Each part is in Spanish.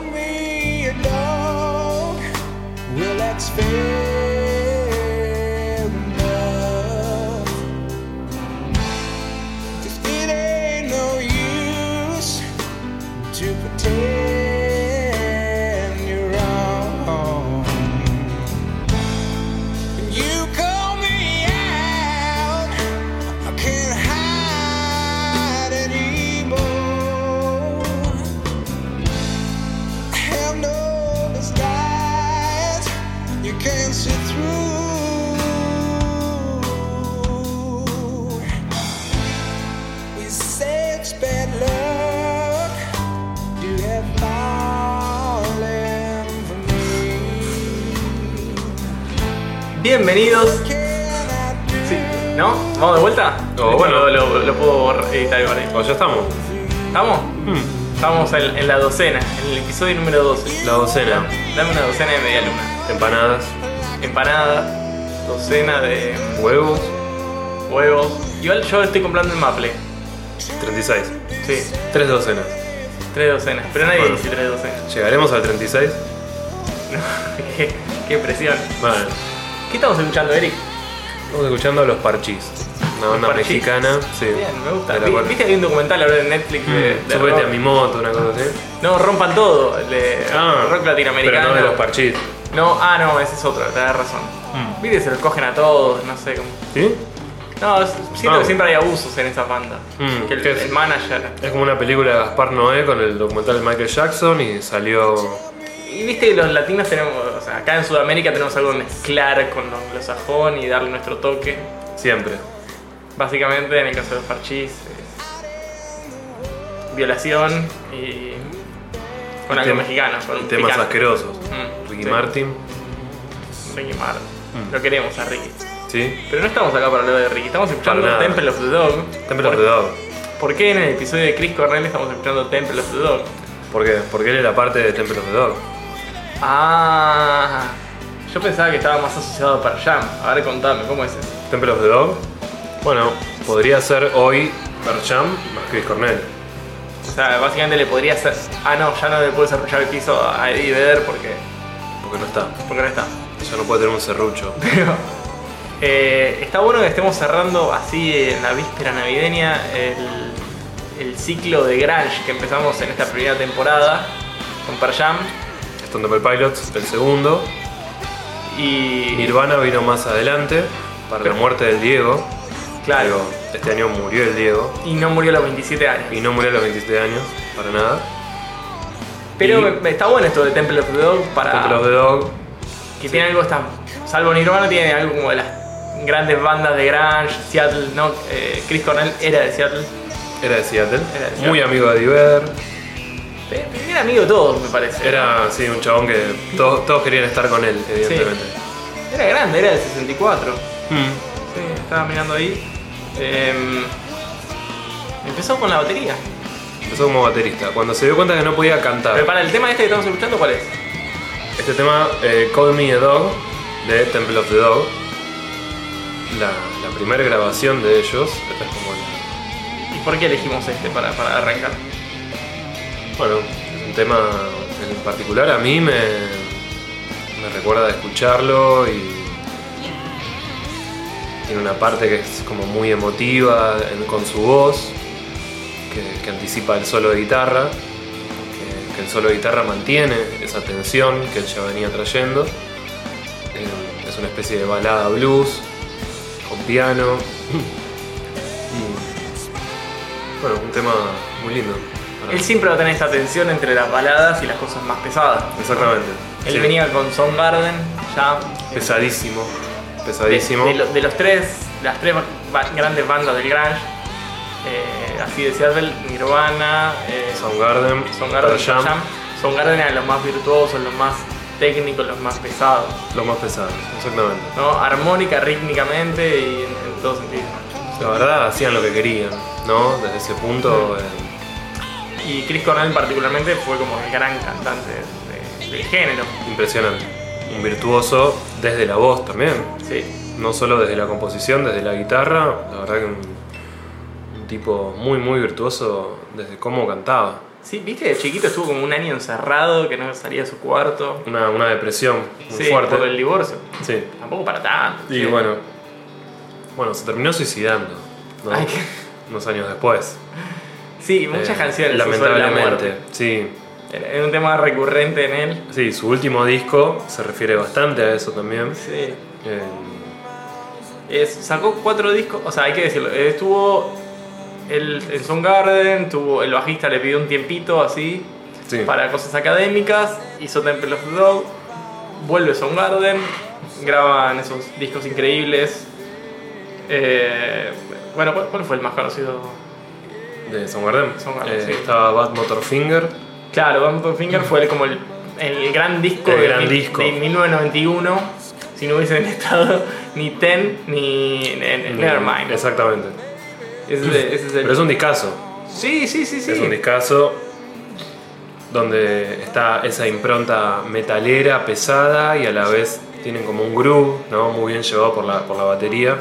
me a dog, well, that's fair Bienvenidos. Sí, ¿No? ¿Vamos de vuelta? Oh, bueno. Lo, lo- lo puedo editar igual ahí. O ya estamos. ¿Estamos? Hmm, Estamos en, en la docena, en el episodio número 12. La docena. Dame una docena de media luna. Empanadas, Empanada, docena de huevos, huevos. Igual yo estoy comprando en Maple. 36. Sí, Tres docenas. tres docenas. Pero nadie Bueno. dice tres docenas. ¿Llegaremos al 36? qué, qué presión. Vale. ¿Qué estamos escuchando, Eric? Estamos escuchando a Los Parchís. Una banda Parchís. mexicana. Sí. Bien, me gusta. De la Vi- cual- ¿Viste hay un documental ahora en Netflix de, Mm, de Súbete rock? a mi moto, una cosa así. No, rompan todo. De Ah, rock latinoamericano. Pero no de los Parchís. No, ah, no, ese es otro, tenés razón. Mm. Viste, se los cogen a todos, no sé cómo. ¿Sí? No, s- siento Ah. que siempre hay abusos en esa banda. Mm, que el, ¿qué es? el manager. Es como una película de Gaspar Noé con el documental de Michael Jackson y salió. Y viste que los latinos tenemos, o sea, acá en Sudamérica tenemos algo de mezclar con lo anglosajón y darle nuestro toque. Siempre. Básicamente, en el caso de los parchís, es violación y. con algo mexicano, con temas picante. asquerosos. Mm, Ricky sí. Martin. Ricky Martin. Mm. Lo queremos a Ricky. ¿Sí? Pero no estamos acá para hablar de Ricky, estamos escuchando. Temple of the Dog. Temple of ¿Por- the Dog. ¿Por qué en el episodio de Chris Cornell estamos escuchando Temple of the Dog? ¿Por qué? Porque él era parte de Temple of the Dog. Ah, yo pensaba que estaba más asociado a Pearl Jam. A ver, contame, ¿cómo es eso? Temple of the Dog. Bueno, podría ser hoy Pearl Jam más Chris Cornell. O sea, básicamente le podría hacer. Ah, no, ya no le puedo desarrollar el piso a Eddie Vedder porque, Porque no está. porque no está. Ya no puede tener un serrucho. Pero eh, está bueno que estemos cerrando así en la víspera navideña el, el ciclo de Grunge que empezamos en esta primera temporada con Pearl Jam. Stone Temple Pilots, el segundo. Y. Nirvana vino más adelante para la muerte del Diego. Claro. Digo, este año murió el Diego. Y no murió a los 27 años. Y no murió a los 27 años, para nada. Pero y- está bueno esto de Temple of the Dog para. Temple of the Dog. que tiene algo tan. Salvo Nirvana, tiene algo como de las grandes bandas de Grunge, Seattle, ¿no? Eh, Chris Cornell era de Seattle. Era de Seattle. Era de Seattle. Muy amigo de Eddie Eh, Era amigo de todos, me parece. Era, sí, un chabón que todos, todos querían estar con él, evidentemente. Era grande, era del 64. Mm. Sí, estaba mirando ahí. Em, empezó con la batería. Empezó como baterista. Cuando se dio cuenta que no podía cantar. Pero para el tema este que estamos escuchando, ¿cuál es? Este tema, eh, Call Me a Dog, de Temple of the Dog, la, la primera grabación de ellos, esta es como el- ¿Y por qué elegimos este para, para arrancar? Bueno, es un tema en particular a mí me, recuerda de escucharlo y tiene una parte que es como muy emotiva con su voz, que, anticipa el solo de guitarra, que, el solo de guitarra mantiene esa tensión que él ya venía trayendo. Eh, es una especie de balada blues, con piano. Bueno, un tema muy lindo. Él siempre va a tener esta tensión entre las baladas y las cosas más pesadas. Exactamente. Él sí. venía con Soundgarden, ya. Pesadísimo. De, Pesadísimo. de lo- de los tres, las tres grandes bandas del Grunge, eh, así de Seattle, Nirvana, eh, Soundgarden, Soundgarden, Jam, Jam. Soundgarden eran los más virtuosos, los más técnicos, los más pesados. los más pesados, exactamente. ¿no? Armónica, rítmicamente y en, en todo sentido. La verdad, hacían lo que querían, ¿no? Desde ese punto. eh, Y Chris Cornell particularmente fue como el gran cantante de- del género. impresionante. Un virtuoso desde la voz también. Sí. No solo desde la composición, desde la guitarra. La verdad que un, un tipo muy, muy virtuoso desde cómo cantaba. Sí, viste, de chiquito estuvo como un año encerrado, que no salía de su cuarto. Una, una depresión muy sí, fuerte. por el divorcio. Sí. Tampoco para tanto. Y sí. bueno, bueno, se terminó suicidando, ¿no? Ay, qué- Unos años después. Sí, muchas Eh, canciones Lamentablemente, sí. Era un tema recurrente en él. Sí, su último disco se refiere bastante a eso también. Sí. Eh, Es- sacó cuatro discos, o sea, hay que decirlo. Estuvo el, el Soundgarden, tuvo, el bajista le pidió un tiempito así sí. para cosas académicas, hizo Temple of the Dog, vuelve Soundgarden, graban esos discos increíbles. Eh, bueno, ¿cuál, cuál fue el más conocido? De Soundgarden. Soundgarden, Eh, sí. Estaba Bad Motorfinger. Claro, Bad Finger fue como el, el gran disco, El de, gran disco. de 1991. Si no hubiesen estado ni Ten ni, ni- Nevermind. Exactamente. Ese, es- ese es el. Pero es un discazo. Sí, sí, sí, sí. Es un discazo donde está esa impronta metalera, pesada y a la vez tienen como un groove, ¿no? Muy bien llevado por la, por la batería.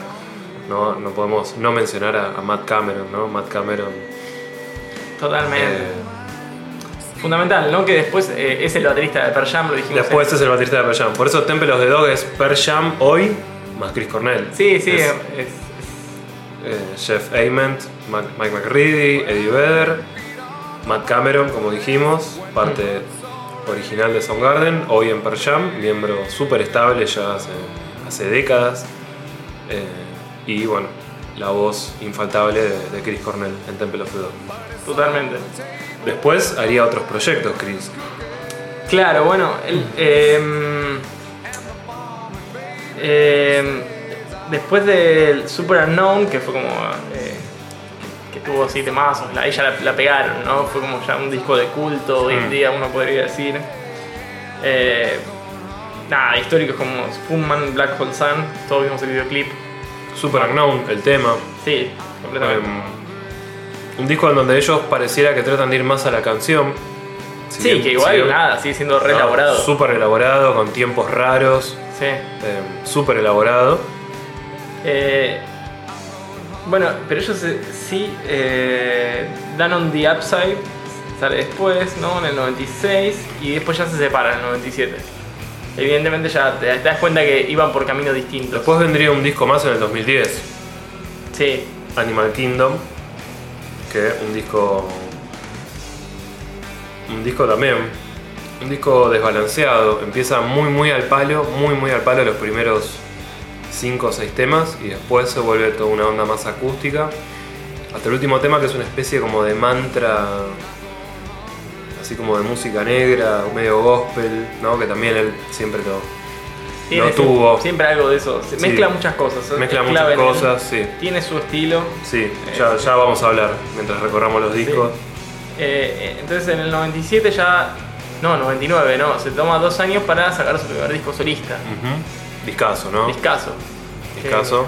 No, no podemos no mencionar a, a Matt Cameron, ¿no? Matt Cameron. Totalmente. eh, Fundamental, ¿no? Que después eh, es el baterista de Pearl Jam, lo dijimos. después en- es el baterista de Pearl Jam. Por eso Temple of the Dog es Pearl Jam hoy más Chris Cornell. Sí, sí, Es, es- eh, Jeff Ament, Mike McReady, Eddie Vedder, Matt Cameron, como dijimos, parte original de Soundgarden, hoy en Pearl Jam, miembro súper estable ya hace, hace décadas. Eh, y bueno, la voz infaltable de, de Chris Cornell en Temple of the Dog. Totalmente. Después haría otros proyectos, Chris. Claro, bueno, el, em, después del Super Unknown, que fue como. eh, que tuvo siete mazos, la, ella la, la pegaron, ¿no? Fue como ya un disco de culto, hoy en Mm. día uno podría decir. Eh, nada, históricos como Spoonman, Black Hole Sun, todos vimos el videoclip. Super Unknown, el tema. Sí, completamente. Em, un disco en donde ellos pareciera que tratan de ir más a la canción. Si sí, bien- que igual si bien- nada, sigue siendo re no, elaborado. Súper elaborado, con tiempos raros. Sí. em, súper elaborado. Eh, bueno, pero ellos eh, sí, eh, Dan on the Upside sale después, ¿no? En el 96 y después ya se separan en el 97. Evidentemente ya te das cuenta que iban por caminos distintos. Después vendría un disco más en el 2010, Sí, Animal Kingdom, un disco. Un disco también. Un disco desbalanceado. Empieza muy, muy al palo, muy, muy al palo los primeros 5 o 6 temas y después se vuelve toda una onda más acústica. Hasta el último tema que es una especie como de mantra, así como de música negra, medio gospel, ¿no? Que también él siempre lo, tiene No siempre, tuvo. siempre algo de eso. Sí. Mezcla muchas cosas. es mezcla muchas cosas, sí. Tiene su estilo. Sí, ya, ya vamos a hablar mientras recorramos los discos. Eh, eh, entonces en el 97 ya. No, 99, no. Se toma dos años para sacar su primer disco solista. Ujú. Discazo, ¿no? Discaso. Discazo.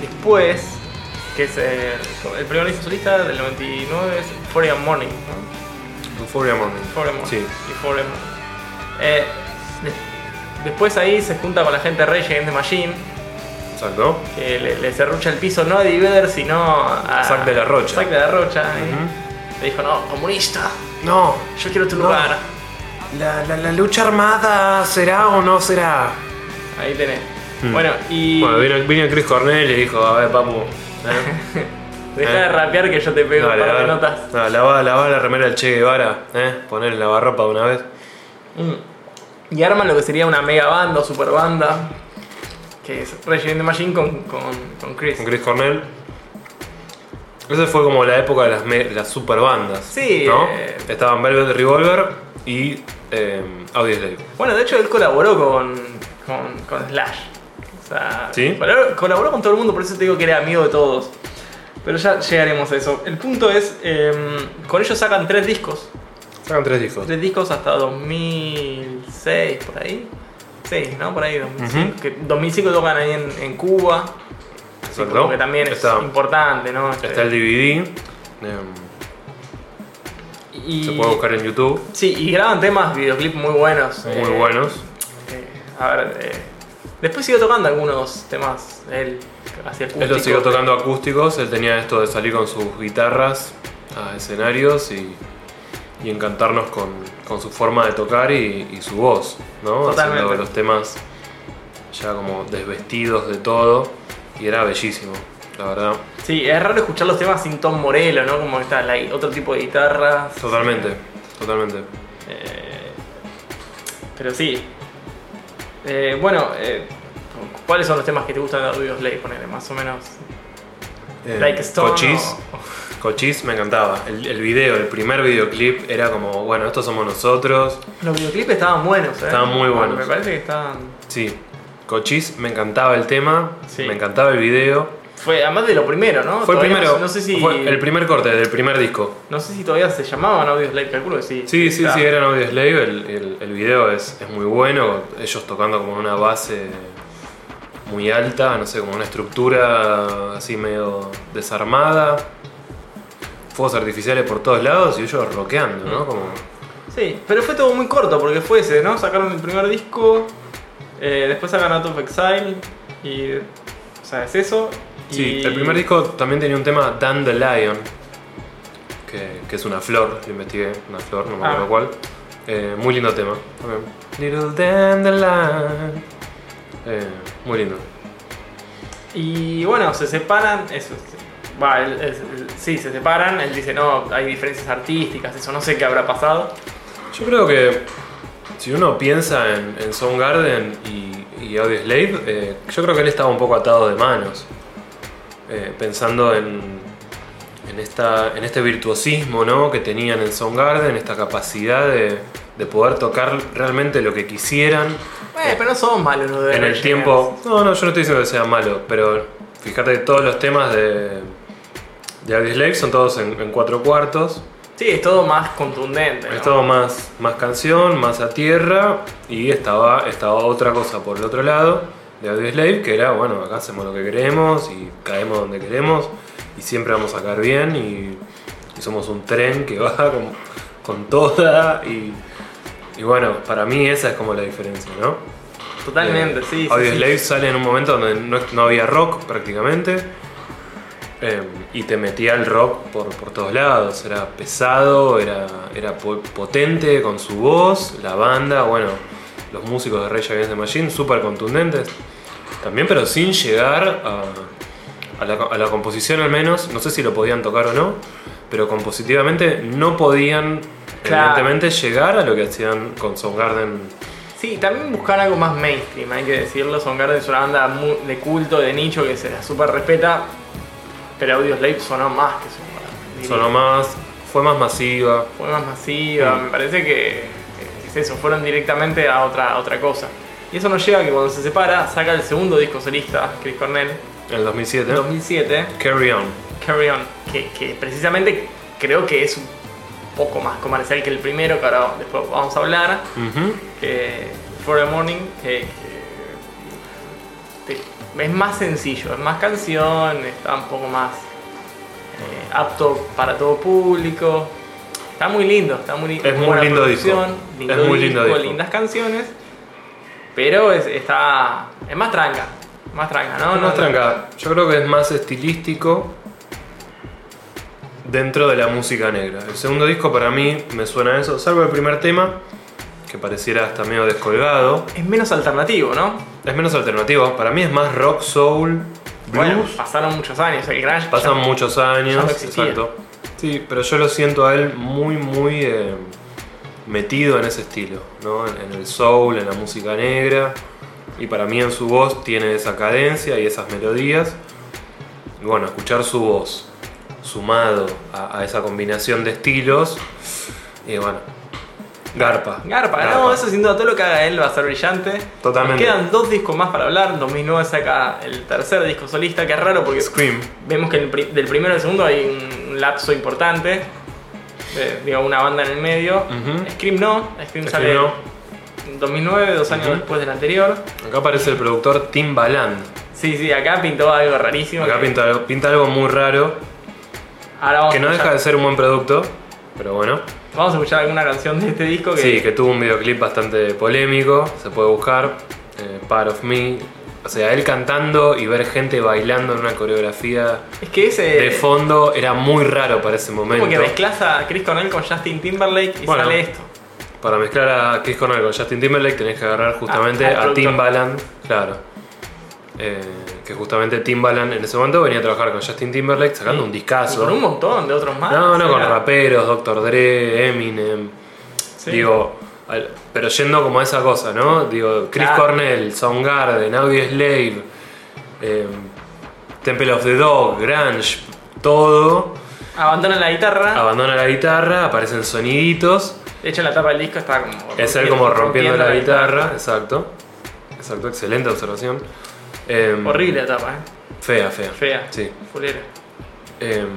Después, que es eh, el primer disco solista del 99 es Euphoria Morning, ¿no? Euphoria Morning. Euphoria Morning. Sí. Euphoria Morning. Eh, después ahí se junta con la gente de Rage Against the Machine, Exacto. que le, le serrucha el piso no a Eddie Vedder, sino a Zack de la Rocha. Zack de la Rocha. eh. Le dijo, no, comunista, No, yo quiero tu No. lugar. la, la- la lucha armada será o no será. Ahí tenés. Mm. Bueno, y Bueno, vino, vino Chris Cornell y dijo, a ver, papu. ¿eh? deja eh. de rapear que yo te pego Dale, un par de dale. notas. No, lavá, lavá la remera del Che Guevara, ¿eh? Poner el lavarropa de una vez. Mm. Y arman lo que sería una mega banda o super banda. Que es Rage Against the Machine con, con, con Chris. Con Chris Cornell. Esa fue como la época de las, me- las super bandas. Sí, ¿no? eh. Estaban Velvet Revolver y eh, Audioslave. Bueno, de hecho él colaboró con, con, con Slash. O sea, ¿Sí? colaboró, colaboró con todo el mundo, por eso te digo que era amigo de todos. Pero ya llegaremos a eso. El punto es, eh, con ellos sacan tres discos. Sacan tres discos. Tres discos hasta 2006, por ahí. Sí, ¿no? Por ahí, 2005. Ujú. que 2005 tocan ahí en, en Cuba. Exacto. que también es Está- importante, ¿no? Este, Está el DVD. eh, y, Se puede buscar en YouTube. Sí, y graban temas, videoclips muy buenos. Muy eh, buenos. eh, a ver, eh, después siguió tocando algunos temas él, hacia Él lo siguió tocando acústicos. Él tenía esto de salir con sus guitarras a escenarios y, y encantarnos con, con su forma de tocar y, y su voz, ¿no? Totalmente. Haciendo los temas ya como desvestidos de todo y era bellísimo, la verdad. Sí, es raro escuchar los temas sin Tom Morello, ¿no? Como está la, otro tipo de guitarras. Totalmente, totalmente. Eh, pero sí. Eh, bueno, eh, ¿cuáles son los temas que te gustan de Audio Slave? Ponele, más o menos. Eh, Like Stone. Cochise, o- Cochise me encantaba. El, el video, el primer videoclip era como, bueno, estos somos nosotros. Los videoclips estaban buenos, ¿eh? Estaban muy buenos. Me parece que estaban. Sí, Cochise me encantaba el tema, Sí. me encantaba el video. Fue además de lo primero, ¿no? Fue el primero, No, no sé si. fue el primer corte del primer disco. No sé si todavía se llamaban Audio Slave, calculo que sí. Sí, sí, sí, eran Audio Slave. El, el, el video es, es muy bueno. Ellos tocando como una base muy alta, no sé, como una estructura así medio desarmada. Fuegos artificiales por todos lados y ellos rockeando, ¿no? Como, Sí, pero fue todo muy corto porque fue ese, ¿no? Sacaron el primer disco, eh, después sacan Out of Exile y. O sea, es eso. Sí, el primer disco también tenía un tema Dandelion, que, que es una flor, lo investigué, una flor, no me acuerdo Ah. cuál. Eh, muy lindo tema. Little Dandelion. Eh, muy lindo. Y bueno, se separan, eso. Va, él- él- él- sí, se separan. Él dice, no, hay diferencias artísticas, eso no sé qué habrá pasado. Yo creo que si uno piensa en, en Soundgarden y, y Audioslave, eh, yo creo que él estaba un poco atado de manos. Eh, pensando en, en, esta, en este virtuosismo ¿no? que tenían en Soundgarden, esta capacidad de, de poder tocar realmente lo que quisieran Eh, pero no somos malos los de en el tiempo. No, no, yo no estoy diciendo que sea malo, pero fíjate que todos los temas de, de Audioslave son todos en, en cuatro cuartos. Sí, es todo más contundente. ¿no? Es todo más, más canción, más a tierra y estaba, estaba otra cosa por el otro lado de Audioslave que era, bueno, acá hacemos lo que queremos y caemos donde queremos y siempre vamos a caer bien y, y somos un tren que va con, con toda y, y bueno, para mí esa es como la diferencia, ¿no? Totalmente, Eh, sí. sí, Audioslave sí. sale en un momento donde no, no había rock prácticamente. Eh, y te metía el rock por, por todos lados. Era pesado, era, era po- potente con su voz, la banda, bueno, los músicos de Rage Against the Machine, súper contundentes. También, pero sin llegar a, a la, a la composición al menos. No sé si lo podían tocar o no, pero compositivamente no podían, Claro. evidentemente, llegar a lo que hacían con Soundgarden. Sí, también buscar algo más mainstream, hay que decirlo. Soundgarden es una banda de culto, de nicho, que se la super respeta. Pero Audioslave sonó más que diría. Sonó más, fue más masiva. Fue más masiva, me parece que es eso, fueron directamente a otra, a otra cosa. Y eso nos lleva a que cuando se separa, saca el segundo disco solista, Chris Cornell, En el 2007. en 2007, Carry On. Carry On, que, que precisamente creo que es un poco más comercial que el primero, que ahora después vamos a hablar, que For the Morning, que, que te- es más sencillo, es más canción, está un poco más eh, apto para todo público. Está muy lindo, está muy, Es muy buena lindo producción, disco. lindo Es muy lindo disco. lindas canciones, pero es, está, es más tranca, más tranca, ¿no? No, No- tranca. Yo creo que es más estilístico dentro de la música negra. El segundo disco para mí me suena a eso, salvo el primer tema, que pareciera hasta medio descolgado. Es menos alternativo, ¿no? Es menos alternativo. Para mí es más rock, soul, blues. Bueno, pasaron muchos años, el grunge Pasan ya- muchos años. no exacto. Sí, pero yo lo siento a él muy, muy eh, metido en ese estilo, ¿no? En, en el soul, en la música negra. Y para mí en su voz tiene esa cadencia y esas melodías. Y bueno, escuchar su voz sumado a, a esa combinación de estilos. Y bueno, garpa. Garpa, no, eso sin duda todo lo que haga él va a ser brillante. Totalmente. Nos quedan dos discos más para hablar. En 2009 saca el tercer disco solista, que es raro porque Scream. vemos que del primero al segundo hay un lapso importante. De, digo, una banda en el medio. Scream no, Scream, Scream sale no. en 2009, dos años después del anterior. Acá aparece el productor Timbaland. Sí, sí, acá pintó algo rarísimo. Acá que- pinta, algo- pinta algo muy raro. Ahora vamos Que no a deja de ser un buen producto. Pero bueno. Vamos a escuchar alguna canción de este disco que Sí, que tuvo un videoclip bastante polémico, se puede buscar. eh, Part of Me, O sea, él cantando y ver gente bailando en una coreografía Es que ese. de fondo era muy raro para ese momento. Como que mezclas a Chris Cornell con Justin Timberlake y Bueno. sale esto. Para mezclar a Chris Cornell con Justin Timberlake tenés que agarrar justamente Ah, a. Timbaland, claro. Eh, que justamente Timbaland en ese momento venía a trabajar con Justin Timberlake sacando un Y discazo. con un montón de otros más. No, no, o con raperos, Dr. Dre, Eminem. sí. Digo, pero yendo como a esa cosa, ¿no? Digo, Chris Claro. Cornell, Soundgarden, Audio Slave, eh, Temple of the Dog, Grunge, todo. Abandona la guitarra. Abandona la guitarra, aparecen soniditos. De hecho, en la tapa del disco está como. Es él como rompiendo, la, guitarra, exacto. Exacto, excelente observación. Em, Horrible la tapa, eh. Fea, fea. Fea. Sí. Fulera. Em,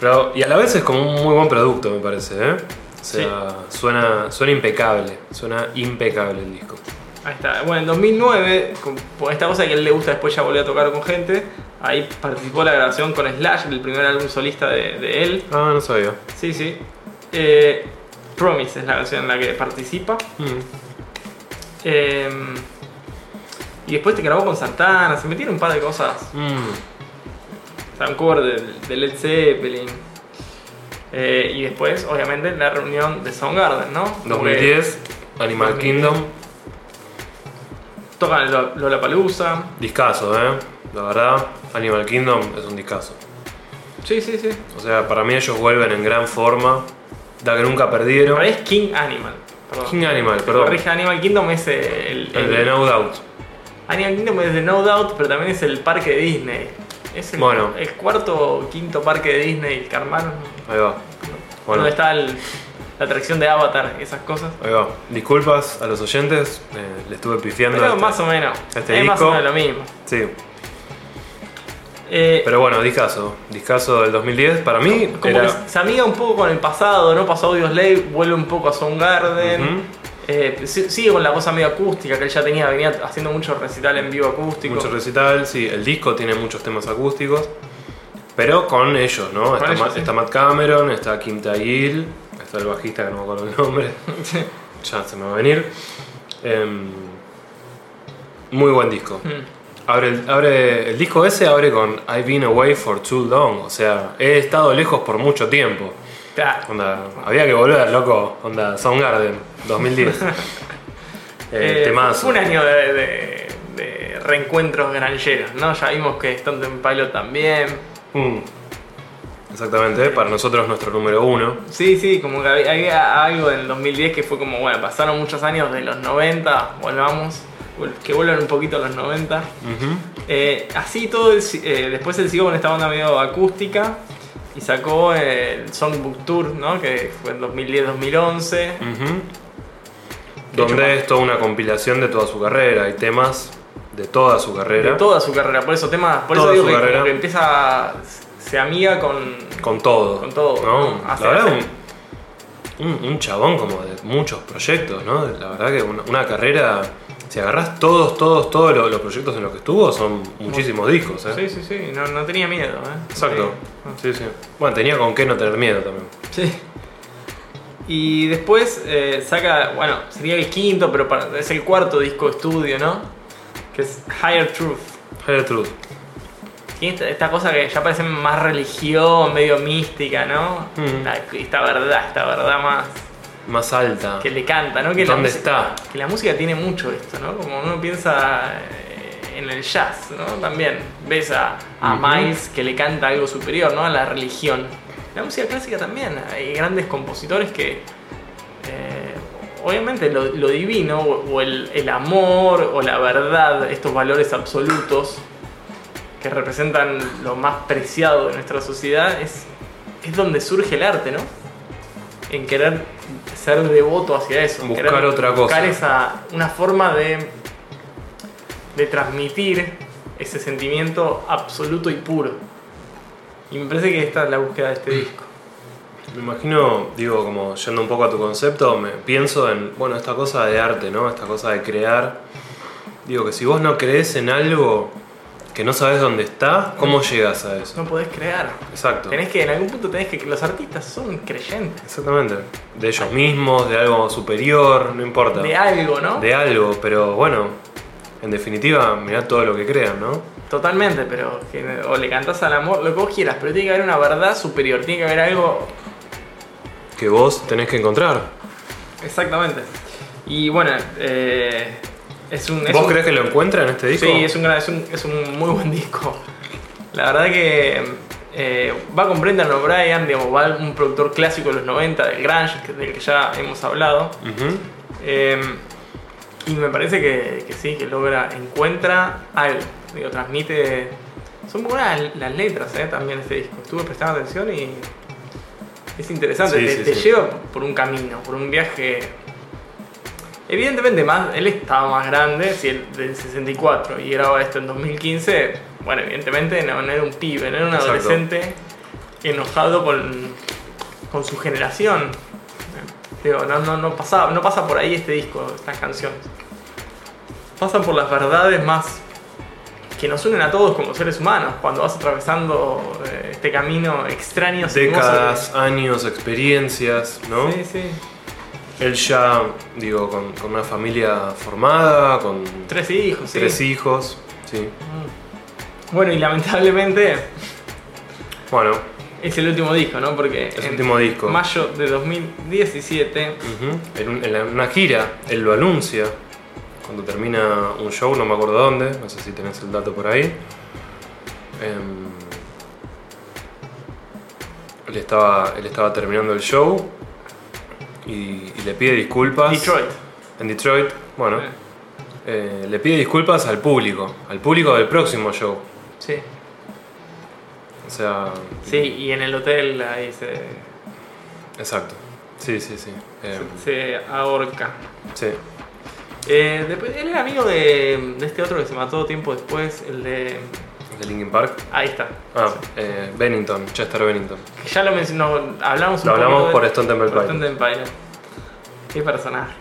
pero, y a la vez es como un muy buen producto, me parece, ¿eh? O sea, suena, suena impecable. Suena impecable el disco. Ahí está. Bueno, en 2009, con, esta cosa que a él le gusta, después ya volvió a tocar con gente. Ahí participó en la grabación con Slash, el primer álbum solista de, de él. Ah, no sabía. Sí, sí. Eh, Promise es la canción en la que participa. Mm. Eh, y después te grabó con Santana, se metieron un par de cosas. Mm. O sea, un cover de, de Led Zeppelin. Eh, y después, obviamente, la reunión de Soundgarden, ¿no? Como que 2010, Animal 2010. Kingdom. Tocan el Lollapalooza. Discazo, ¿eh? La verdad, Animal Kingdom es un discazo. Sí, sí, sí. O sea, para mí ellos vuelven en gran forma. Da que nunca perdieron. Ahora es King Animal. Perdón. King Animal, perdón. Animal Kingdom es el, El de No Doubt. Animal Kingdom es de No Doubt, pero también es el parque de Disney. Es el, Bueno. el cuarto o quinto parque de Disney que armaron. Ahí va. Bueno. Donde está el- la atracción de Avatar esas cosas. Ahí va. Disculpas a los oyentes, eh, le estuve pifiando. Pero este- más o menos. este es más disco. o menos lo mismo. Sí, Eh, pero bueno, discazo. Discazo del 2010. Para mí como era. que se amiga un poco con el pasado, ¿no? Pasó Audio Slave, vuelve un poco a Soundgarden. Ujú. Eh, si- sigue con la cosa medio acústica que él ya tenía, venía haciendo mucho recital en vivo acústico. Mucho recital, sí. El disco tiene muchos temas acústicos. Pero con ellos, ¿no? Con está, ellos, Ma- sí. está Matt Cameron, está Kim Tail, está el bajista que no me acuerdo el nombre. ya se me va a venir. Em, muy buen disco. Mm. Abre el, abre el disco ese abre con I've been away for too long. O sea, he estado lejos por mucho tiempo. Claro. Onda, había que volver, loco. Onda, Soundgarden, 2010. eh, Eh, temazo. fue un año de, de- de reencuentros granjeros, ¿no? Ya vimos que Stone Pilot también. Mm. Exactamente, para nosotros nuestro número uno. Sí, sí, como que había, algo en el 2010 que fue como, bueno, pasaron muchos años de los 90, volvamos, que vuelvan un poquito a los 90. Ujú. Eh, así todo, el eh, después él siguió con esta banda medio acústica y sacó el Songbook Tour, ¿no? Que fue en 2010-2011. Ujú. De hecho, Donde es toda una compilación de toda su carrera. Hay temas de toda su carrera. De toda su carrera, por eso tema, por Toda eso digo que, que empieza, se amiga con, Con todo. Con todo, ¿no? ¿no? Hace- la verdad, un, un- un chabón como de muchos proyectos, ¿no? La verdad que una, una carrera. Si agarrás todos, todos, todos los, los proyectos en los que estuvo, son muchísimos discos, ¿eh? Sí, sí, sí, no, no tenía miedo, ¿eh? Exacto. Sí. Sí, sí. Bueno, tenía con qué no tener miedo también. Sí. Y después eh, saca, bueno, sería el quinto, pero para- es el cuarto disco de estudio, ¿no? Que es Higher Truth. Higher Truth. Tiene esta, esta cosa que ya parece más religión, medio mística, ¿no? Mm. La- esta verdad, esta verdad más Más alta. que le canta, ¿no? Que la ¿Dónde música- está? Que la música tiene mucho esto, ¿no? Como uno piensa eh, en el jazz, ¿no? También ves a. Miles que le canta algo superior, ¿no? A la religión. La música clásica también. Hay grandes compositores que, eh, obviamente, lo, lo divino o, o el, el amor o la verdad, estos valores absolutos que representan lo más preciado de nuestra sociedad, es, es donde surge el arte, ¿no? En querer ser devoto hacia eso. Buscar querer otra cosa. Buscar esa, una forma de, de transmitir ese sentimiento absoluto y puro. Y me parece que esta es la búsqueda de este disco. Me imagino, digo, como yendo un poco a tu concepto, me pienso en, bueno, esta cosa de arte, ¿no? Esta cosa de crear. Digo que si vos no crees en algo que no sabes dónde está, ¿cómo llegas a eso? No podés crear. Exacto. Tenés que, en algún punto tenés que, los artistas son creyentes. Exactamente. De ellos mismos, de algo superior, no importa. De algo, ¿no? De algo, pero bueno, en definitiva, mirá todo lo que crean, ¿no? Totalmente, pero que- o le cantás al amor, lo que vos quieras, pero tiene que haber una verdad superior, tiene que haber algo Que vos tenés que encontrar. exactamente. Y bueno, eh, es un... es ¿Vos un- crees que lo encuentran en este disco? Sí, es un, gran- es, un, es un muy buen disco. La verdad que eh, va con Brendan O'Brien, digamos, va un productor clásico de los 90, del Grunge, que- del que ya hemos hablado. Eh, y me parece que, que sí, que logra, encuentra algo. Digo, transmite. Son muy buenas las letras eh, también este disco. Estuve prestando atención y es interesante. Sí, te sí, te sí. lleva por un camino, por un viaje. Evidentemente, más, él estaba más grande, si él del 64 y grababa esto en 2015. Bueno, evidentemente no, no era un pibe, no era un Exacto. adolescente enojado con, con su generación. Digo, no, no, no, pasa, no pasa por ahí este disco, estas canciones. Pasan por las verdades más que nos unen a todos como seres humanos cuando vas atravesando eh, este camino extraño. Décadas, años, experiencias, ¿no? Sí, sí. Él ya, digo, con, con una familia formada, con Tres hijos, sí. tres hijos, sí. Bueno, y lamentablemente Bueno, es el último disco, ¿no? Porque Es el último disco. mayo de 2017 ujú, en, un- en la- en una gira, él lo anuncia. Cuando termina un show, no me acuerdo dónde, no sé si tenés el dato por ahí. Em, él, estaba, él estaba terminando el show y, y le pide disculpas. Detroit. En Detroit, bueno. Eh, Eh, le pide disculpas al público, al público del próximo show. Sí. O sea, Sí, y en el hotel ahí se, exacto. Sí, sí, sí. Eh, se ahorca. sí. Eh, después, él era amigo de, de este otro que se mató tiempo después, el de... De Linkin Park. Ahí está. Ah, eh, Bennington, Chester Bennington. Que ya lo mencionó, hablamos un Lo hablamos de- por Stone Temple Pilots. Stone Temple Pilots. Qué personaje.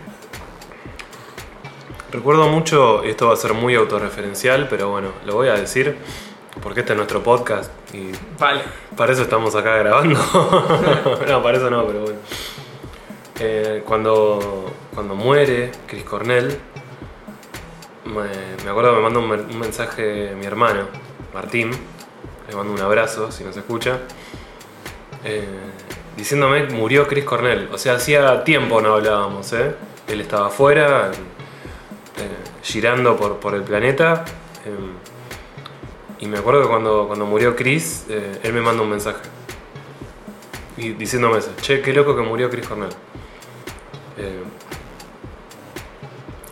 Recuerdo mucho, y esto va a ser muy autorreferencial, pero bueno, lo voy a decir porque este es nuestro podcast y Vale. para eso estamos acá grabando. no, para eso no, pero bueno. Eh, cuando, cuando muere Chris Cornell, me, me acuerdo que me manda un, un mensaje mi hermano, Martín, le mando un abrazo si nos escucha, eh, diciéndome que murió Chris Cornell. O sea, hacía tiempo no hablábamos, ¿eh? Él estaba afuera, eh, girando por, por el planeta. y me acuerdo que cuando, cuando murió Chris, él me manda un mensaje. Y diciéndome eso, che, qué loco que murió Chris Cornell.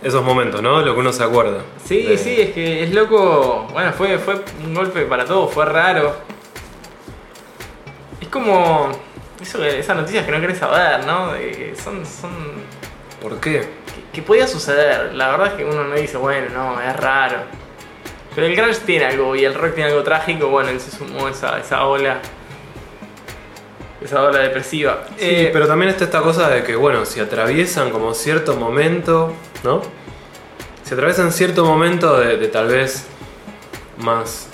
Esos momentos, ¿no? Lo que uno se acuerda. Sí, De- sí, es que es loco. Bueno, fue, fue un golpe para todos, fue raro. Es como. Eso, esas noticias que no querés saber, ¿no? De que son. son ¿Por qué? que, que podía suceder. La verdad es que uno no dice, bueno, no, es raro. Pero el grunge tiene algo y el rock tiene algo trágico. Bueno, él se sumó a esa, esa ola. Esa ola depresiva. Sí, Eh, pero también está esta cosa de que, bueno, si atraviesan como cierto momento, ¿no? Si atraviesan cierto momento de, de tal vez más,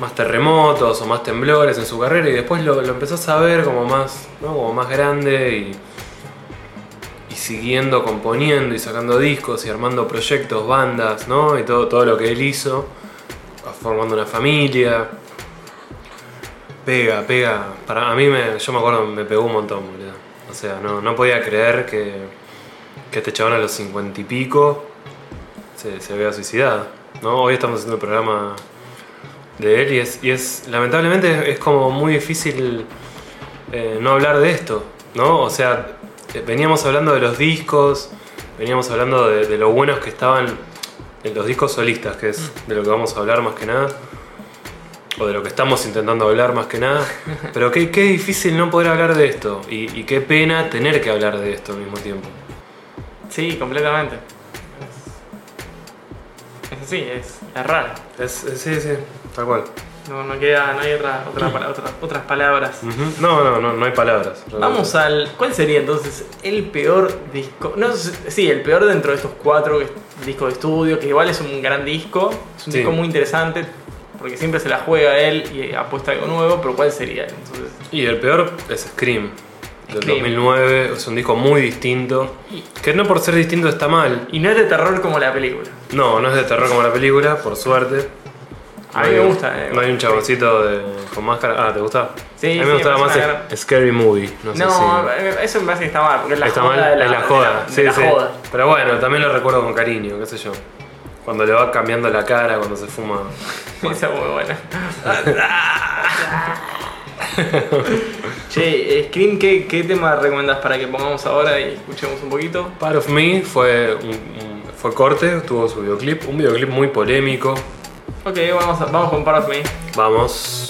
más terremotos o más temblores en su carrera y después lo, lo empezás a ver como más, ¿no? Como más grande y, y siguiendo componiendo y sacando discos y armando proyectos, bandas, ¿no? Y todo, todo lo que él hizo, formando una familia. Pega, pega. Para a mí, me, yo me acuerdo, me pegó un montón, boludo. O sea, no, no podía creer que, que este chabón a los cincuenta y pico se, se había suicidado. ¿no? Hoy estamos haciendo el programa de él y es, y es lamentablemente es como muy difícil eh, no hablar de esto, ¿no? O sea, eh, veníamos hablando de los discos, veníamos hablando de, de lo buenos que estaban en los discos solistas, que es de lo que vamos a hablar más que nada o de lo que estamos intentando hablar más que nada. Pero qué, qué difícil no poder hablar de esto y, y qué pena tener que hablar de esto al mismo tiempo. Sí, completamente. Es, así, es, es raro. Es, es- sí, sí, tal cual. No, no queda, no hay otra, otra, pala- otra- otras palabras. Ujú. No, no, no, no hay palabras. Vamos al. ¿Cuál sería entonces el peor disco? No, sé- sí, el peor dentro de estos cuatro que- discos de estudio, que igual es un gran disco, es un Sí. disco muy interesante, porque siempre se la juega él y apuesta algo nuevo, pero ¿cuál sería? Entonces, Y el peor es Scream. Del Scream. 2009. Es un disco muy distinto. Que no por ser distinto está mal. Y no es de terror como la película. No, no es de terror como la película, por suerte. A mí me gusta, eh. No hay un chaboncito de- con máscara. Ah, ¿te gusta? Sí, A mí sí, me gustaba más el Scary Movie. No, sé si. eh, eso me parece que está mal, porque es la Está joda mal, de la, es la de joda. de sí, la sí. joda. Pero bueno, también lo recuerdo con cariño, qué sé yo. Cuando le va cambiando la cara, cuando se fuma. Esa es muy buena. che, eh, Scream, ¿qué, ¿qué tema recomendás para que pongamos ahora y escuchemos un poquito? Part of Me fue, un- fue corte, tuvo su videoclip, un videoclip muy polémico. Ok, vamos, a- vamos con Part of Me. Vamos.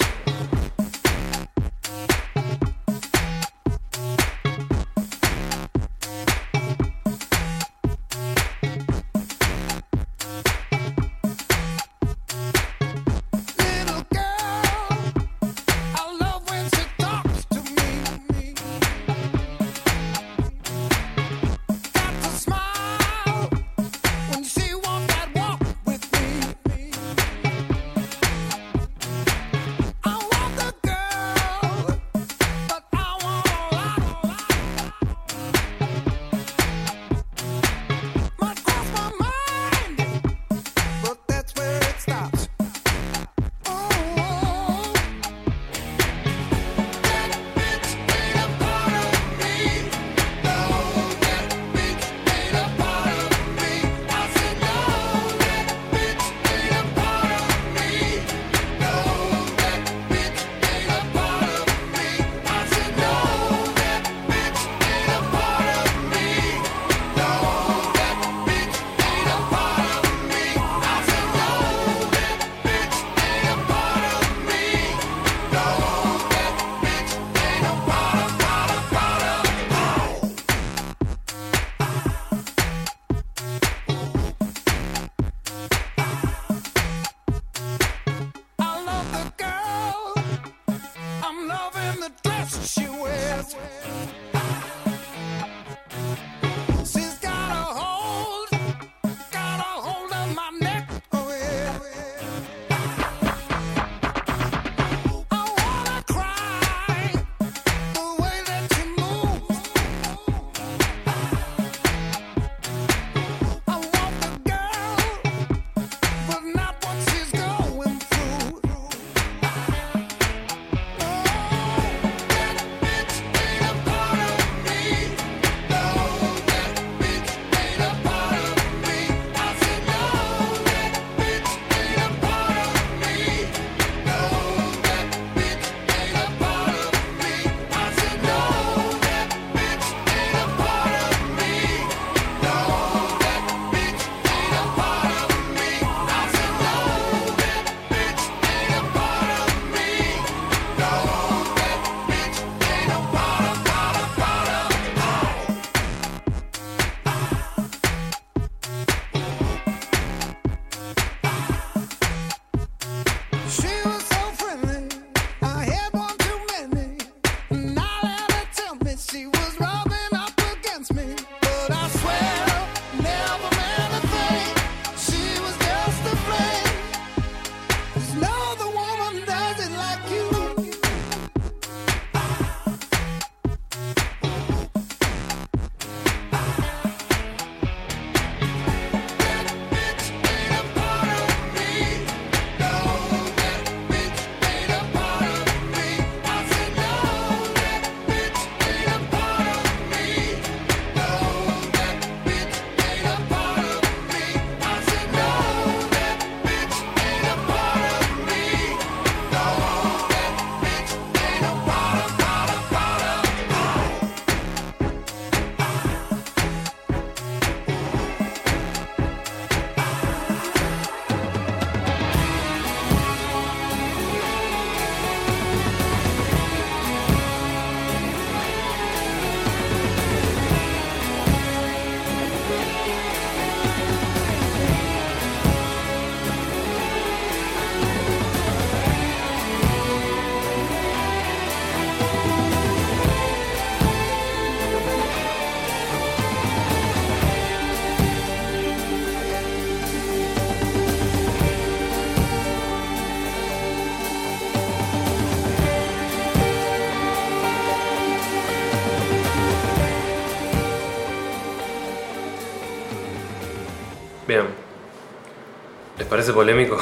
¿Les parece polémico?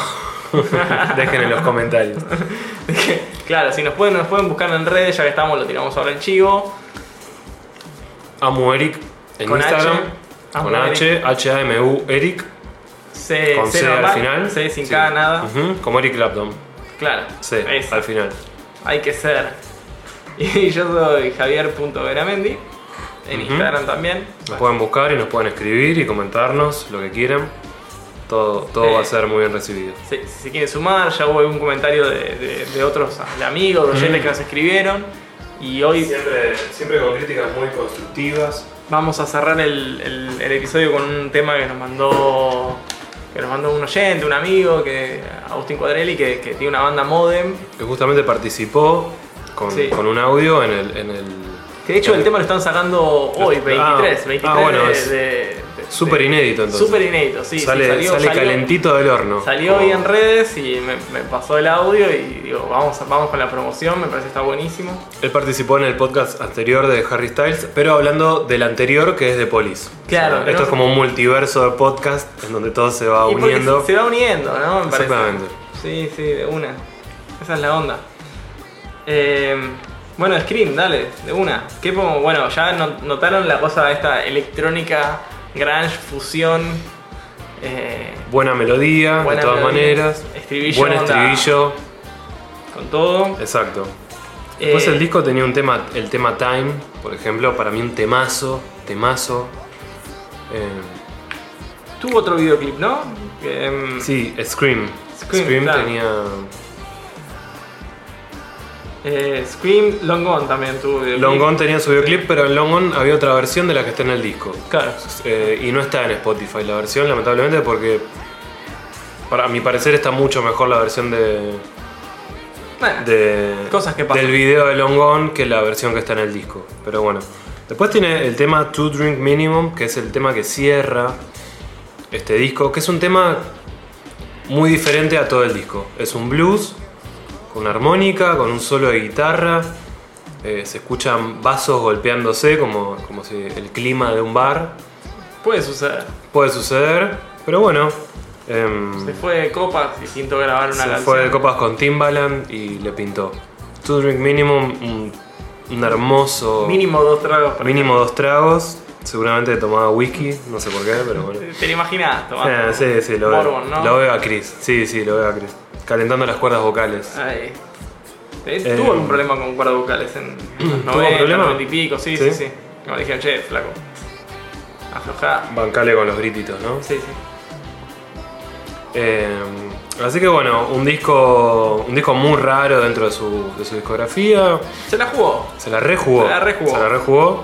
Dejen en los comentarios. claro, si nos pueden, nos pueden buscar en redes, ya que estamos, lo tiramos ahora el chivo. Amo Eric en Con Instagram. H. Con H, H-A-M-U, Eric. C, Con C C normal, al final. C sin Sí. K, nada. Como Eric Clapton. Claro. C al final. Hay que ser. Y yo soy Javier.veramendi. En Ujú. Instagram también. Nos pueden buscar y nos pueden escribir y comentarnos lo que quieran. Todo, todo Eh. va a ser muy bien recibido. Si, si se quieren sumar, ya hubo algún comentario de, de- de otros de amigos, de oyentes Mm. que nos escribieron. Y hoy Siempre, siempre con críticas muy constructivas. vamos a cerrar el, el- el episodio con un tema que nos mandó que nos mandó un oyente, un amigo, que Agustín Cuadrelli, que, que tiene una banda Modem. Que justamente participó con, Sí. con un audio en el. En el Que de hecho el tema lo están sacando hoy, 23, Ah, 23 ah, bueno, de, es de- de- súper inédito, entonces. Súper inédito, sí. sí, sale salió, sale salió- calentito del horno. Salió hoy en redes y me, me pasó el audio y digo, vamos, vamos con la promoción, me parece que está buenísimo. Él participó en el podcast anterior de Harry Styles, pero hablando del anterior que es de Police. Claro, O sea, que esto no es como un multiverso de podcast en donde todo se va Y uniendo. Se, se va uniendo, ¿no? Me parece. Exactamente. Sí, sí, de una. Esa es la onda. Eh, bueno, Scream, dale, de una. ¿Qué? Bueno, ya no- notaron la cosa esta electrónica, grunge, fusión. eh, Buena melodía, Buena de todas melodía. maneras. Estribillo, Buen estribillo. con todo. Exacto. Después Eh, el disco tenía un tema, el tema Time, por ejemplo, para mí un temazo, temazo. Eh, Tuvo otro videoclip, ¿no? Em, sí, Scream. Scream, Scream, claro. tenía. Eh, Scream, Long Gone también tuvo videoclip. Long Gone tenía su videoclip, pero en Long Gone había otra versión de la que está en el disco. Claro. Eh, y no está en Spotify la versión, lamentablemente, porque para mi parecer está mucho mejor la versión de, Bueno, de- Cosas que pasan. del video de Long Gone que la versión que está en el disco. Pero bueno. Después tiene el tema Two Drink Minimum, que es el tema que cierra este disco, que es un tema muy diferente a todo el disco. Es un blues con una armónica, con un solo de guitarra. eh, se escuchan vasos golpeándose como, como si el clima de un bar. puede suceder. Puede suceder, pero bueno. em, Se fue de copas y pintó grabar una se canción. fue de copas con Timbaland y le pintó. Two Drink Minimum, un, un hermoso. Mínimo dos tragos. para- mínimo dos tragos. Seguramente tomaba whisky, no sé por qué, pero bueno. Te lo imaginás, tomando. Eh, sí, sí, lo veo. Lo veo a Chris. Sí, sí, lo veo a Chris. Calentando las cuerdas vocales. Ahí. Eh, Eh, ¿Tuvo algún problema con cuerdas vocales en los ¿Tuvo 90, problema? 90 y pico? Sí, sí, ¿Sí? sí. Como dijeron, che, flaco. Aflojá. Bancale con los grititos, ¿no? Sí, sí. Eh, así que bueno, un disco, un disco muy raro dentro de su, de su discografía. Se la jugó. Se la rejugó. Se la rejugó. Se la rejugó.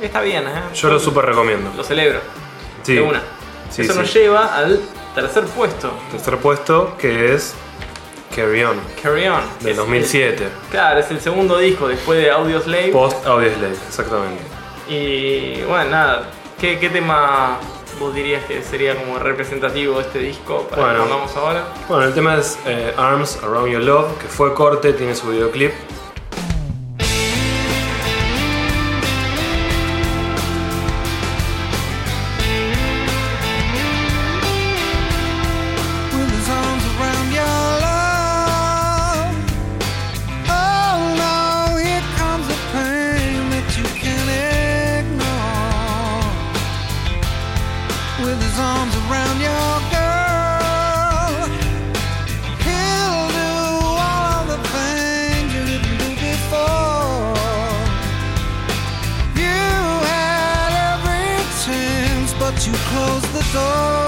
Está bien, ¿eh? Yo lo súper recomiendo. Lo celebro. Sí. De una. Sí, Eso sí. nos lleva al tercer puesto. Tercer puesto, que es Carry On, Carry On. del Es- 2007. Claro, es el segundo disco después de Audio Slave. Post Audioslave, exactamente. Y bueno, nada. ¿Qué, qué tema vos dirías que sería como representativo de este disco para Bueno. que pongamos ahora? Bueno, el tema es eh, Arms Around Your Love, que fue corte, tiene su videoclip. With his arms around your girl, he'll do all of the things you didn't do before. You had every chance, but you closed the door.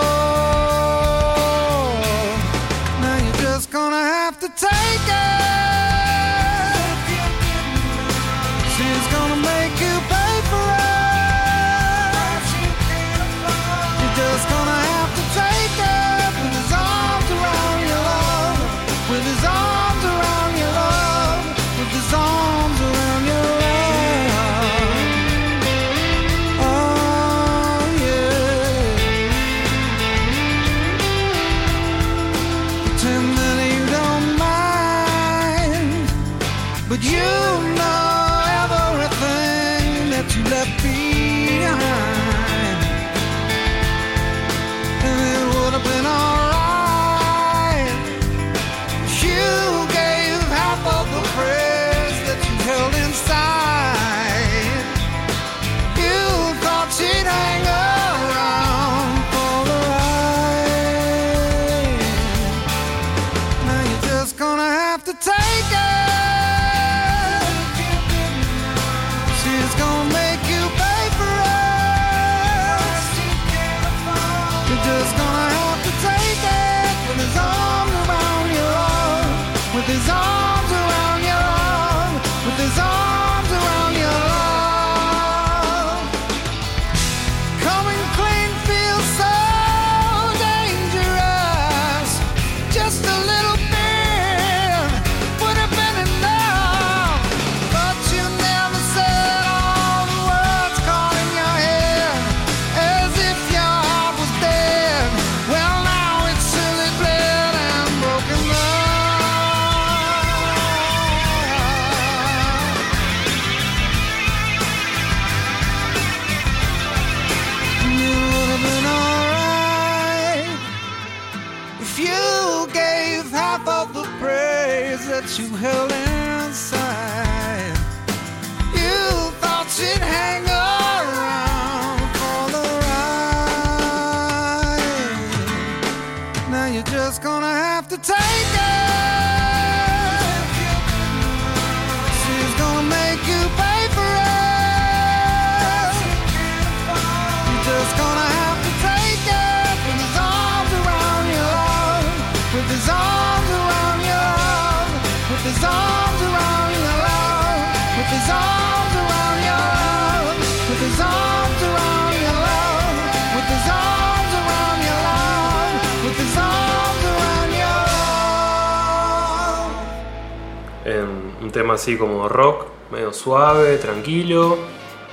Suave, tranquilo.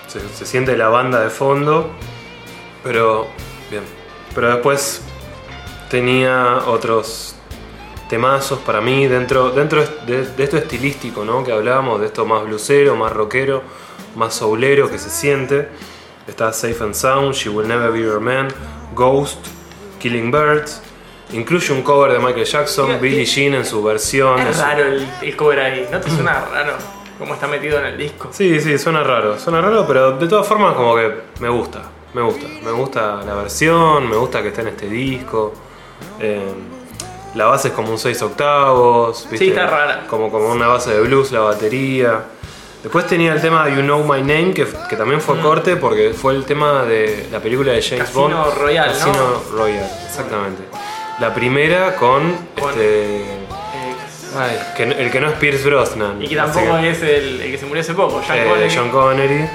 Se, se siente la banda de fondo. Pero, bien. Pero después tenía otros temazos para mí dentro, dentro de, de esto estilístico, ¿no? Que hablábamos, de esto más blusero, más rockero, más soulero que se siente. Está Safe and Sound, She Will Never Be Your Man, Ghost, Killing Birds. Incluye un cover de Michael Jackson, Billie Jean en su versión. Es raro el, el cover ahí, ¿no te suena raro? Cómo está metido en el disco. Sí, sí, suena raro, suena raro, pero de todas formas como que me gusta, me gusta, me gusta la versión, me gusta que esté en este disco. Eh, la base es como un 6 octavos, ¿viste? Sí, está rara. Como, como una base de blues, la batería. Después tenía el tema You Know My Name, que, que también fue corte porque fue el tema de la película de James Mm. Casino Bond. Royale, ¿no? Casino Royale, exactamente. La primera con, Con- este. Ay, que no- el que no es Pierce Brosnan. y que tampoco así que- es el, el que se murió hace poco, Sean eh, Connery. John Connery. Eh,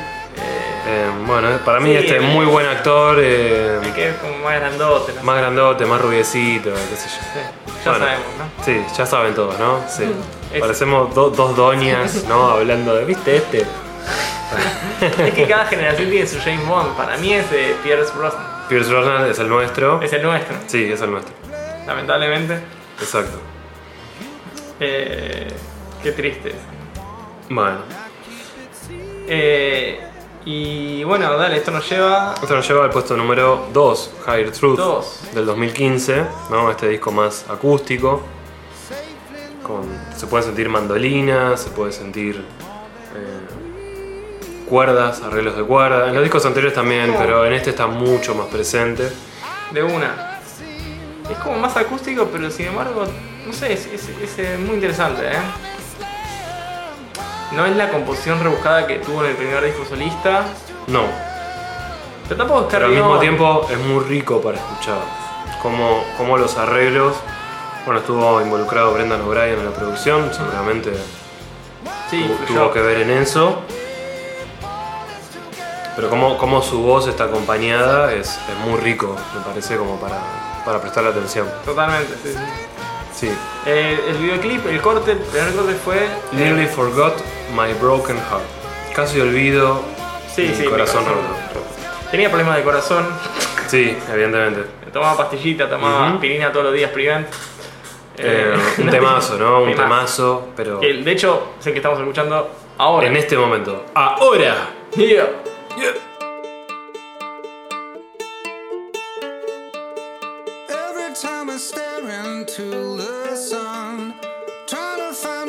Eh, bueno, para mí Sí, este es muy buen actor, eh, el que es como más grandote, ¿no? más grandote, más rubiecito, qué sé yo. Sí, ya Bueno, sabemos, ¿no? Sí, ya saben todos, ¿no? Sí. Es- Parecemos do- dos doñas, ¿no? Hablando de, ¿viste este? Es que cada generación tiene su James Bond. Para mí es de Pierce Brosnan. Pierce Brosnan es el nuestro. Es el nuestro, Sí, es el nuestro. lamentablemente. Exacto. Eh, qué triste. Bueno, Eh, y bueno, dale, esto nos lleva. esto nos lleva al puesto número 2, Higher Truth, Dos. del 2015, ¿no? Este disco más acústico. Con, se puede sentir mandolinas, se puede sentir eh, cuerdas, arreglos de cuerda. En los discos anteriores también, pero en este está mucho más presente. De una. Es como más acústico, pero sin embargo, no sé, es, es- es, eh, muy interesante, ¿eh? No es la composición rebuscada que tuvo en el primer disco solista, No, pero tampoco es pero al mismo tiempo es muy rico para escuchar. Como, como los arreglos. Bueno, estuvo involucrado Brendan O'Brien en la producción, seguramente Sí, tuvo, que ver en eso. Pero como, como su voz está acompañada es, es muy rico, me parece, como para, para prestarle atención. Totalmente, sí, sí. Sí. Eh, el videoclip, el corte, el primer corte fue. Nearly forgot my broken heart. Casi olvido Sí, mi sí, mi corazón roto. Tenía problemas de corazón, Sí, evidentemente. tomaba pastillita, tomaba Ujú. aspirina todos los días, Prevent. Eh, un temazo, ¿no? Un temazo, pero de hecho, el que estamos escuchando ahora. en este momento. ¡Ahora! Yeah. Every time I stare into the sun, trying to find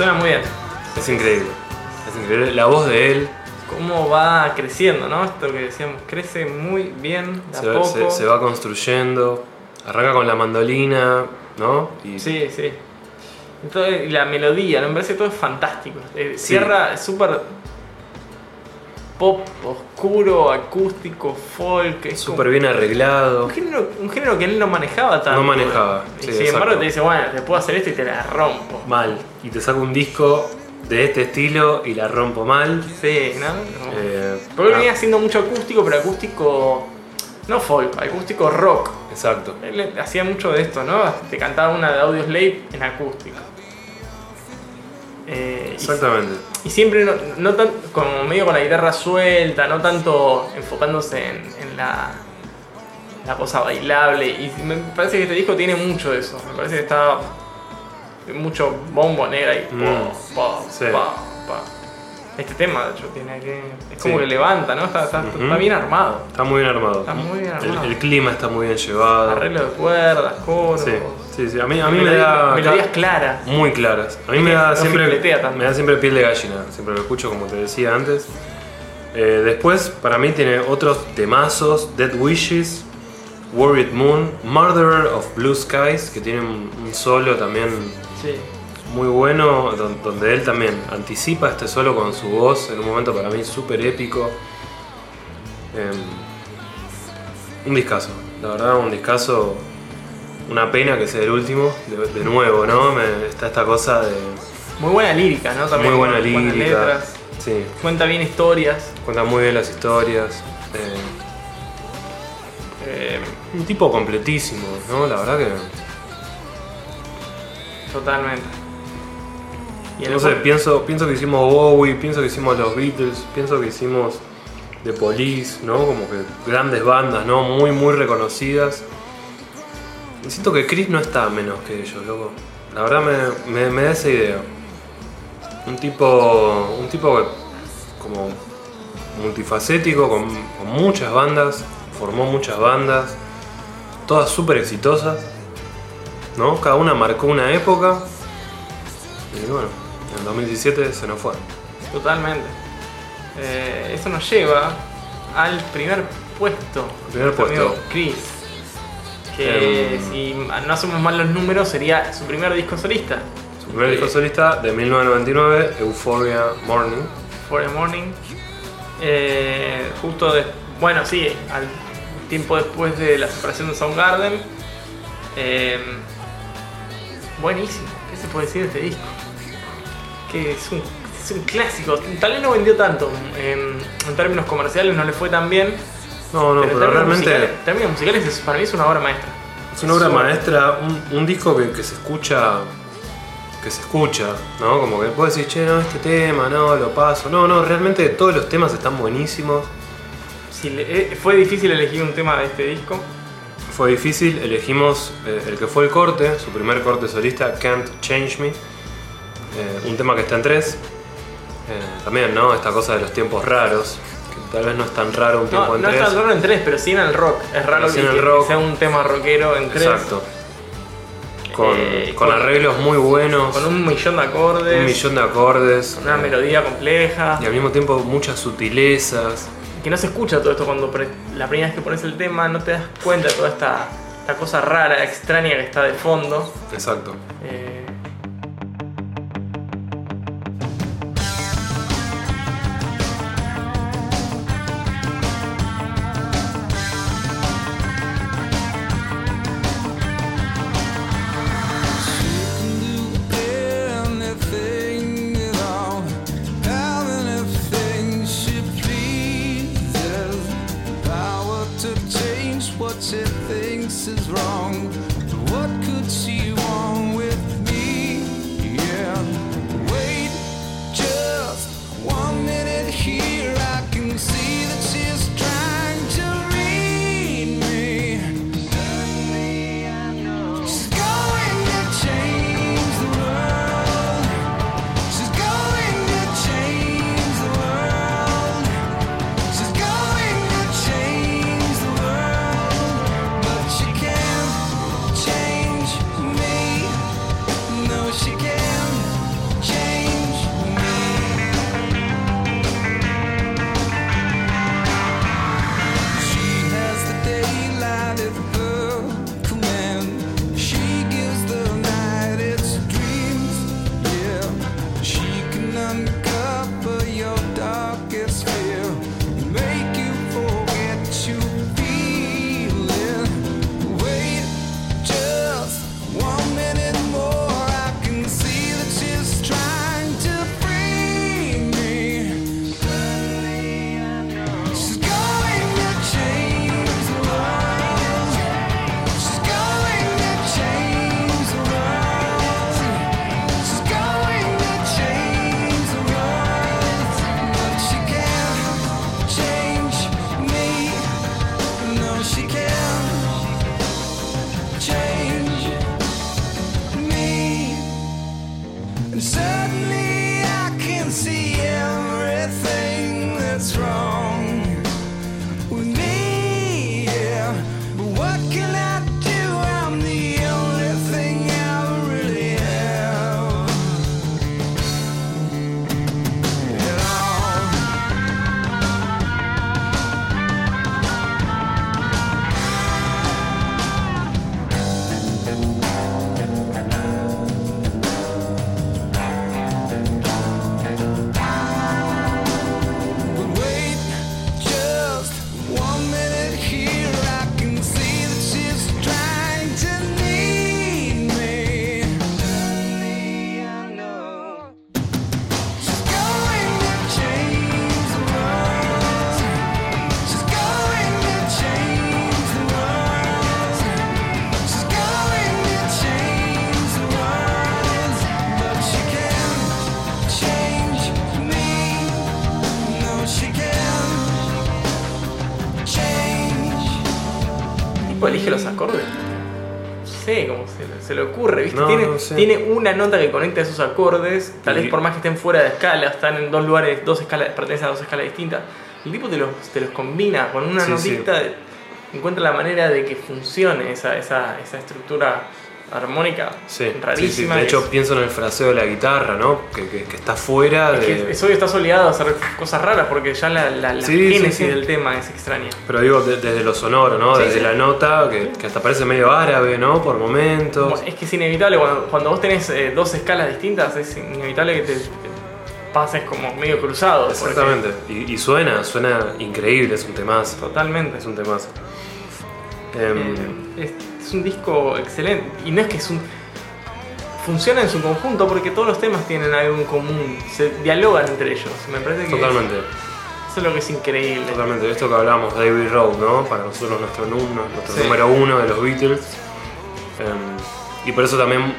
suena muy bien. Es increíble. Es increíble. La voz de él Cómo va creciendo, ¿no? Esto que decíamos, crece muy bien, de a se, va- poco. se- se va construyendo. Arranca con la mandolina, ¿no? Y Sí, sí. Entonces, la melodía, ¿no? me parece que todo es fantástico. Eh, Sí. Cierra súper pop, oscuro, acústico, folk. Es súper bien arreglado. Un género, un género que él no manejaba tanto. No manejaba, Y sin embargo exacto. te dice, bueno, te puedo hacer esto y te la rompo. Mal. Y te saca un disco de este estilo y la rompo mal. Sí, ¿no? Eh, Porque él ah, venía haciendo mucho acústico, pero acústico. No folk, acústico rock. Exacto. Él hacía mucho de esto, ¿no? Te cantaba una de Audioslave en acústico. Eh, Exactamente. Y, siempre no, no tan, como medio con la guitarra suelta, no tanto enfocándose en, en la, la cosa bailable. Y me parece que este disco tiene mucho de eso. Me parece que está mucho bombo negra y Mm. pa, pa, Sí. pa, pa. Este tema, de hecho, tiene que. Es como Sí. que levanta, ¿no? Está, está- Ujú. está bien armado. Está muy bien armado. Está muy bien armado. el clima está muy bien llevado. Arreglo de cuerdas, coros. Sí, sí, sí. A mí, a mí me da. melodías claras. Muy claras. A mí me da no siempre. Me da siempre piel de gallina. Siempre lo escucho como te decía antes. Eh, después, para mí, tiene otros temazos: Dead Wishes, Worried Moon, Murderer of Blue Skies, que tiene un, un solo también Sí. Muy bueno, don- donde él también anticipa este solo con su voz en un momento para mí súper épico. Em, un discazo, la verdad, un discazo. Una pena que sea el último, de, de nuevo, ¿no? Me- está esta cosa de Muy buena lírica, ¿no? También muy buena lírica. letras. Sí, Cuenta bien historias. cuenta muy bien las historias. eh, eh, un tipo completísimo, ¿no? La verdad que. totalmente. Y sé, pienso, pienso que hicimos Bowie, pienso que hicimos los Beatles, pienso que hicimos The Police, ¿no? Como que grandes bandas, ¿no? Muy, muy reconocidas. Y siento que Chris no está menos que ellos, loco. La verdad me, me- me da esa idea. Un tipo. Un tipo que- como multifacético, con, con muchas bandas, formó muchas bandas, todas súper exitosas, ¿no? Cada una marcó una época. Y bueno, en el 2017 se nos fue. Totalmente. Eh, eso nos lleva al primer puesto. Primer Nuestro puesto. Chris. Que Em. si no hacemos mal los números sería su primer disco solista. Su primer disco solista de 1999, Euphoria Morning. The Morning. Eh, justo de, bueno, sí, al tiempo después de la separación de Soundgarden. Eh, buenísimo, ¿qué se puede decir de este disco? Que es un, es un clásico. Tal vez no vendió tanto en, en términos comerciales, no le fue tan bien. No, no, pero, realmente musicales- en términos musicales es- para mí es una obra maestra. es una obra maestra, un, un disco que, que se escucha. que se escucha, ¿no? Como que puedes decir, che, no, este tema, no, lo paso. No, no, realmente todos los temas están buenísimos. Si le- eh, fue difícil elegir un tema de este disco. Fue difícil, elegimos eh, el que fue el corte, su primer corte solista, Can't Change Me. Eh, un tema que está en tres. Eh, también, ¿no? Esta cosa de los tiempos raros, que tal vez no es tan raro un tiempo No, en no es tres. tan raro en tres, pero sí en el rock. Es raro que, en el que rock. sea un tema rockero en tres. Exacto. Con, Eh, con arreglos muy buenos, Con un millón de acordes. un millón de acordes, Una melodía compleja. y al mismo tiempo muchas sutilezas. Que no se escucha todo esto cuando la primera vez que pones el tema no te das cuenta de toda esta, esta cosa rara, extraña que está de fondo. Exacto. Eh, what she thinks is wrong. Tiene, una nota que conecta esos acordes, tal vez por más que estén fuera de escala, están en dos lugares, dos escalas, pertenecen a dos escalas distintas. El tipo te los, te los combina con una Sí, sí. notita, encuentra la manera de que funcione esa, esa, esa estructura armónica Sí, sí, sí. rarísima. De hecho, es- pienso en el fraseo de la guitarra, ¿no? Que, que- que está fuera es de. que obvio estás obligado a hacer cosas raras porque ya la, la, la génesis del tema es extraña. Pero digo, de- desde lo sonoro, ¿no? Desde la nota, que, que hasta parece medio árabe, ¿no? Por momentos. Bueno, es que es inevitable, cuando, cuando vos tenés eh, dos escalas distintas, es inevitable que te, te pases como medio cruzado. porque- Exactamente. Y, y suena, suena increíble, es un temazo. Totalmente. Es un temazo. Em, Eh, es, es un disco excelente. Y no es que es un. Funciona en su conjunto porque todos los temas tienen algo en común, se dialogan entre ellos. Me parece que totalmente, eso es lo que es increíble. totalmente. Esto que hablamos David Rowe, ¿no? Para nosotros nuestro, nu- nuestro Sí. número uno de los Beatles. Em, y por eso también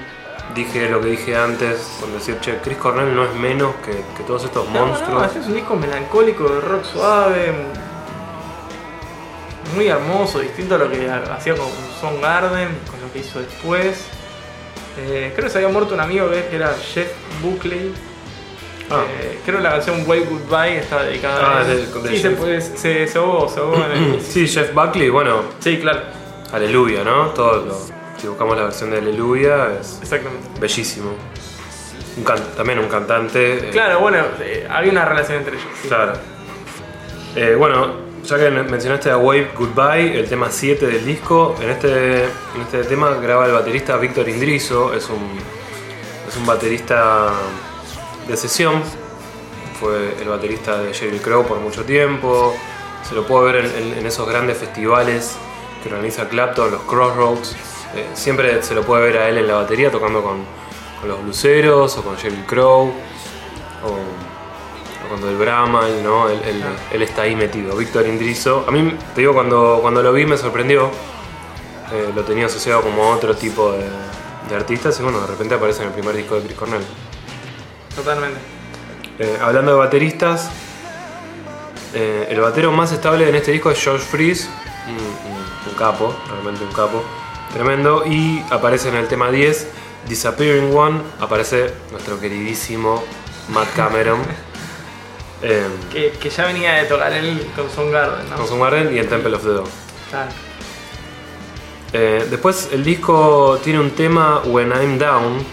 dije lo que dije antes, con decir, che, Chris Cornell no es menos que, que todos estos No, no, monstruos. es un disco melancólico de rock suave, muy hermoso, distinto a lo que hacía con Soundgarden, con lo que hizo después. Eh, creo que se había muerto un amigo que era Jeff Buckley. Ah. Eh, creo que la canción Wave Goodbye está dedicada Ah, a él. de- de Sí, se, puede- se, se ahogó, se ahogó en el... Sí, Jeff Buckley, bueno, Sí, claro, Aleluya, ¿no? Todo lo, si buscamos la versión de Aleluya es exactamente. bellísimo. Un can- también un cantante. eh, Claro, bueno, había una relación entre ellos. sí. Claro. Bueno, ya que mencionaste a Wave Goodbye, el tema 7 del disco, en este, en este tema graba el baterista Víctor Indrizo, es un, es un baterista de sesión, fue el baterista de Sheryl Crow por mucho tiempo, se lo puede ver en, esos grandes festivales que organiza Clapton, los Crossroads, Eh, siempre se lo puede ver a él en la batería tocando con, con los bluseros o con Sheryl Crow o cuando el Brahman, ¿no? Él, él- él está ahí metido. Víctor Indrizo, a mí te digo, cuando, cuando lo vi me sorprendió, Eh, lo tenía asociado como a otro tipo de, de artistas y bueno, de repente aparece en el primer disco de Chris Cornell. Totalmente. Eh, hablando de bateristas, eh, el batero más estable en este disco es George Freeze, un, un- un capo, realmente un capo, tremendo. Y aparece en el tema 10, Disappearing One, aparece nuestro queridísimo Matt Cameron. eh, Que, que ya venía de tocar él con Soundgarden, ¿no? con su Garden y en Temple of the Dog. Claro. Eh, después el disco tiene un tema When I'm Down,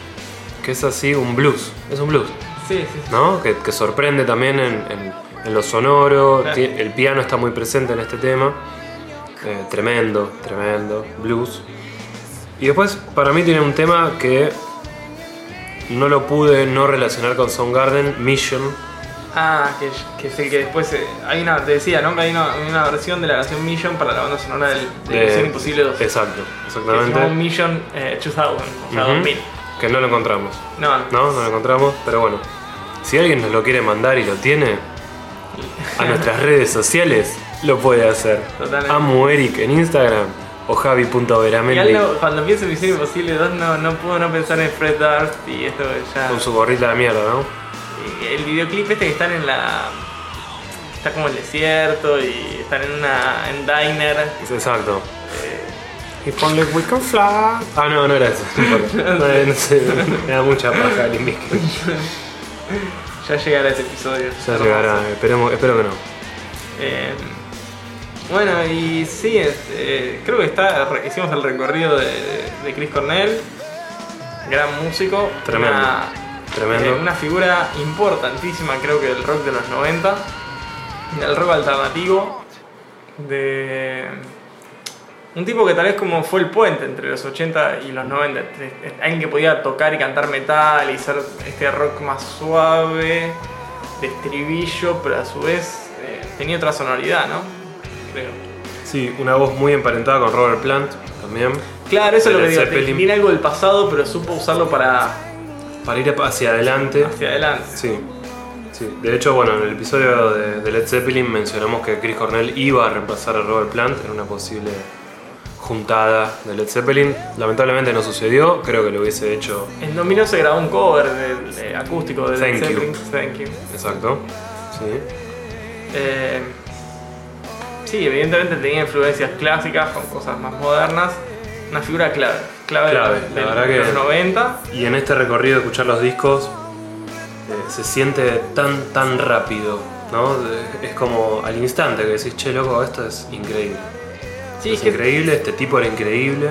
que es así un blues, es un blues. Sí, sí. sí. ¿no? Que, que sorprende también en, en- en lo sonoro. Claro. El piano está muy presente en este tema. Eh, tremendo, tremendo. Blues. Y después, para mí, tiene un tema que no lo pude no relacionar con Soundgarden, Mission. Ah, que, que es el que después. eh, hay una, te decía, ¿no? Que hay una, una versión de la canción Mission para la banda sonora del, de, Misión Imposible 2. Exacto, que se llama exactamente. Mission eh, 2000, o sea, Ujú. 2000. Que no lo encontramos. No, no. No, no lo encontramos, pero bueno. Si alguien nos lo quiere mandar y lo tiene, a nuestras redes sociales, lo puede hacer. Totalmente. Amo Eric en Instagram o Y javi.veramendi algo, cuando pienso en Misión Imposible 2, no, no puedo no pensar en Fred Durst y esto ya. con su gorrita de mierda, ¿no? Y El videoclip este que están en la. Está como el desierto y están en una. en diner. Exacto. eh, If only we can fly. Ah, no, no era eso. No, importa. No, no sé, me da mucha paja Limp Bizkit. Ya llegará ese episodio. Ya llegará, esperemos, espero que no. Eh, bueno, y sí, este, creo que está, hicimos el recorrido de, de Chris Cornell, gran músico, Tremendo, una, tremendo. eh, una figura importantísima creo que del rock de los 90, del rock alternativo, de un tipo que tal vez como fue el puente entre los 80 y los 90, este- este- alguien que podía tocar y cantar metal y ser este rock más suave, de estribillo, pero a su vez eh, tenía otra sonoridad, ¿no? Creo. Sí, una voz muy emparentada con Robert Plant también. Claro, eso es lo que digo, Zeppelin. tiene algo del pasado, pero supo usarlo para Para ir hacia adelante. hacia adelante. Sí, sí. De hecho, bueno, en el episodio de, de Led Zeppelin mencionamos que Chris Cornell iba a reemplazar a Robert Plant en una posible juntada de Led Zeppelin. Lamentablemente no sucedió, creo que lo hubiese hecho En Domino se grabó un cover de, de acústico de Led Thank you. Zeppelin. Thank you. exacto. Sí. Eh, sí, evidentemente tenía influencias clásicas con cosas más modernas. Una figura clave, clave, Clave, de, la de verdad que- los 90. Y en este recorrido de escuchar los discos eh, se siente tan, tan rápido, ¿no? De- Es como al instante que decís, che, loco, esto es increíble. Sí, es es que, increíble, este tipo era increíble.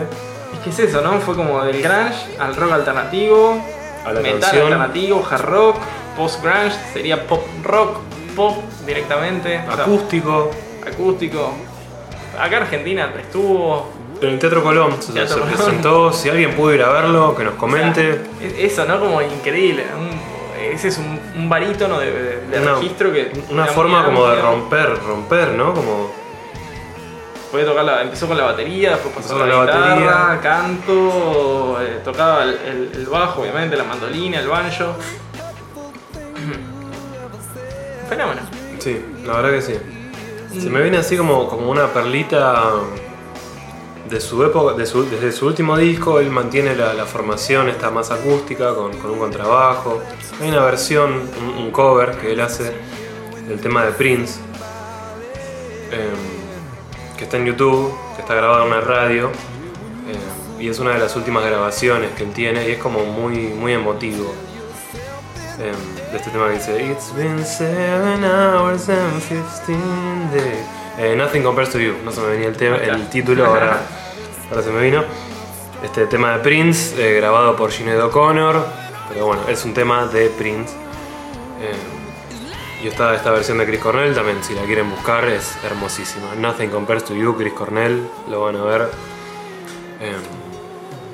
es que es eso, ¿no? Fue como del grunge al rock alternativo, A la metal canción. alternativo, hard rock, post grunge, sería pop rock, pop directamente, o sea, Acústico. acústico. Acá Argentina estuvo. En el Teatro Colón se, Teatro se Colón. presentó. Si alguien pudo ir a verlo, que nos comente. o sea, es- eso, ¿no? Como increíble. un- ese es un, un barítono de, de- de Una- registro que. Una forma como de romper, romper, ¿no? Como Podía tocar la, empezó con la batería, después pasó a la, con la guitarra, batería. canto, eh, tocaba el, el- el bajo, obviamente, la mandolina, el banjo. Fenómeno. Sí, la verdad que sí. Se me viene así como, como una perlita de su época, de su- desde su último disco, él mantiene la, la formación esta más acústica, con, con un contrabajo. Hay una versión, un, un cover que él hace del tema de Prince, em, que está en YouTube, que está grabado en una radio, em, y es una de las últimas grabaciones que él tiene, y es como muy, muy emotivo em, de este tema que dice It's been seven hours and 15 days. Eh, Nothing compares to you. No se me venía el, tema, el título, ahora, ahora se me vino. Este tema de Prince, eh, grabado por Sinead O'Connor. Pero bueno, es un tema de Prince. Em, y está esta versión de Chris Cornell también, si la quieren buscar, es hermosísima. Nothing compares to you, Chris Cornell, lo van a ver. Em,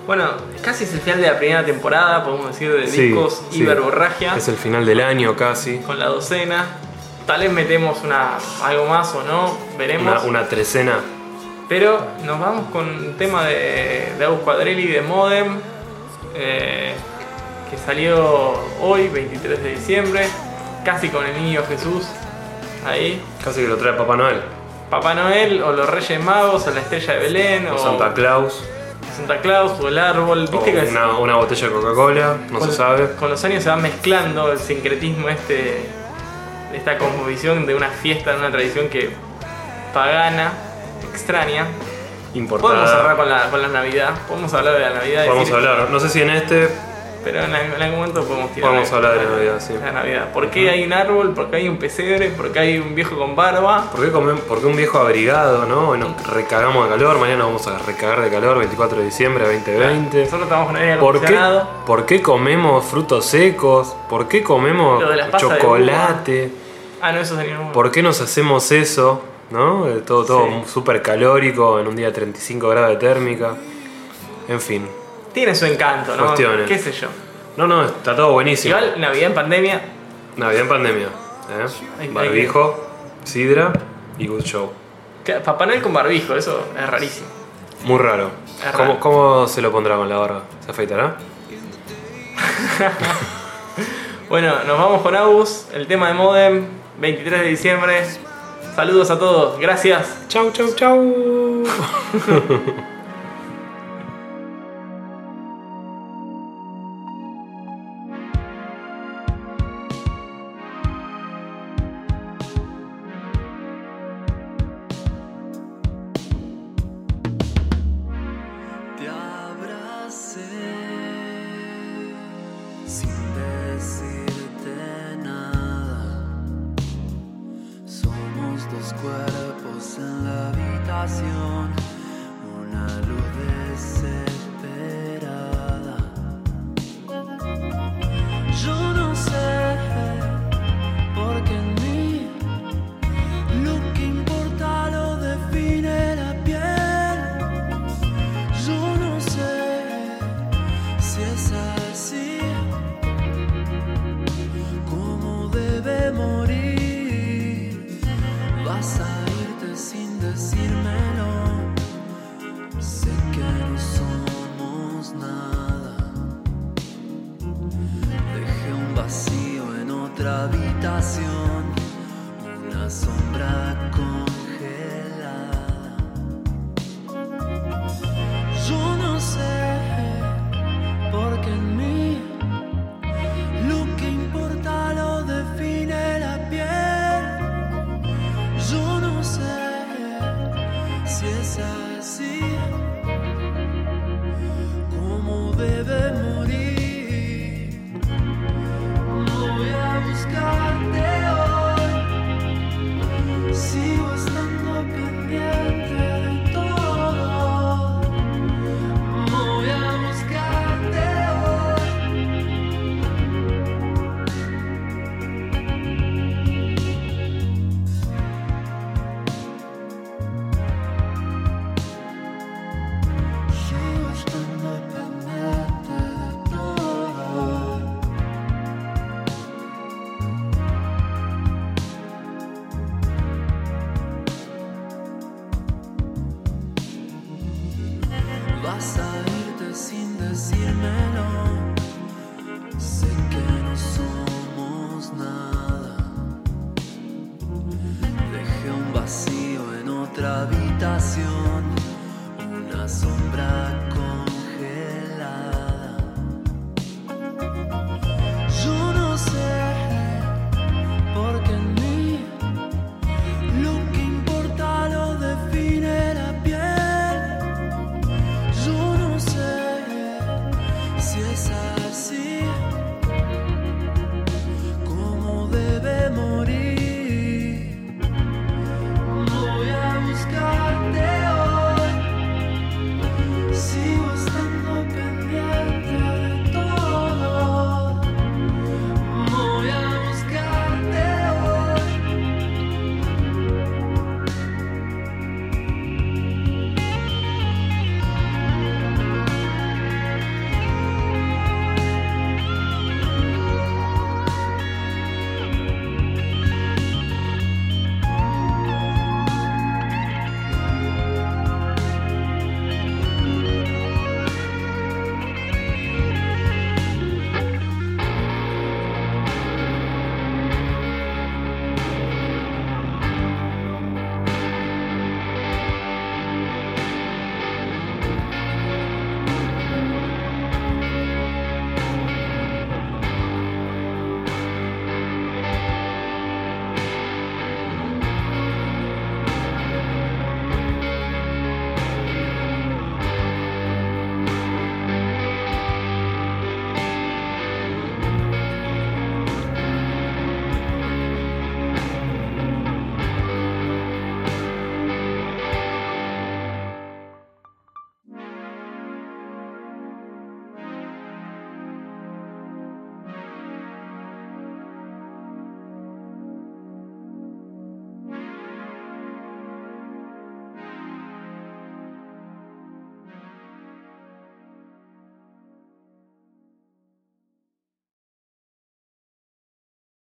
Bueno, casi es el final de la primera temporada, podemos decir, de sí, discos sí. Es el final del año casi. Con la docena. Tal vez metemos una, algo más o no, veremos. Una, una trecena. Pero nos vamos con un tema de, de Agus Quadrelli de Modem, eh, que salió hoy, 23 de diciembre, casi con el niño Jesús ahí. Casi que lo trae Papá Noel. Papá Noel, o los Reyes Magos, o la Estrella de Belén, o, O Santa Claus. Santa Claus, o el árbol. O Viste es- una, una botella de Coca-Cola, no con, se sabe. con los años se va mezclando el sincretismo este, esta cosmovisión de una fiesta, de una tradición que pagana, extraña. Podemos cerrar Importada. con la, con la Navidad, podemos hablar de la Navidad. Podemos decir- hablar, no sé si en este Pero en, en algún momento podemos tirar. Podemos hablar de Navidad, sí. La Navidad. ¿Por qué hay un árbol? ¿Por qué hay un pesebre? ¿Por qué hay un viejo con barba? ¿Por qué, comem- por qué un viejo abrigado, no? Hoy Nos recagamos de calor, mañana vamos a recagar de calor, 24 de diciembre 2020. Nosotros estamos con aire ¿Por qué. ¿Por qué comemos frutos secos? ¿Por qué comemos chocolate? Ah, no, eso sería un... ¿Por qué nos hacemos eso? ¿No? Eh, Todo, todo Sí. súper calórico en un día de 35 grados de térmica. En fin. Tiene su encanto, ¿no? Cuestiones. ¿Qué sé yo? No, no, está todo buenísimo. Igual, Navidad en pandemia, Navidad en pandemia. ¿eh? Hay- hay Barbijo, sidra y good show. Papá Noel con barbijo, eso es rarísimo. Muy raro. ¿Cómo, cómo se lo pondrá con la barba? ¿Se afeitará? Bueno, nos vamos con Agus, el tema de Modem, 23 de diciembre. Saludos a todos, gracias. Chau, chau, chau.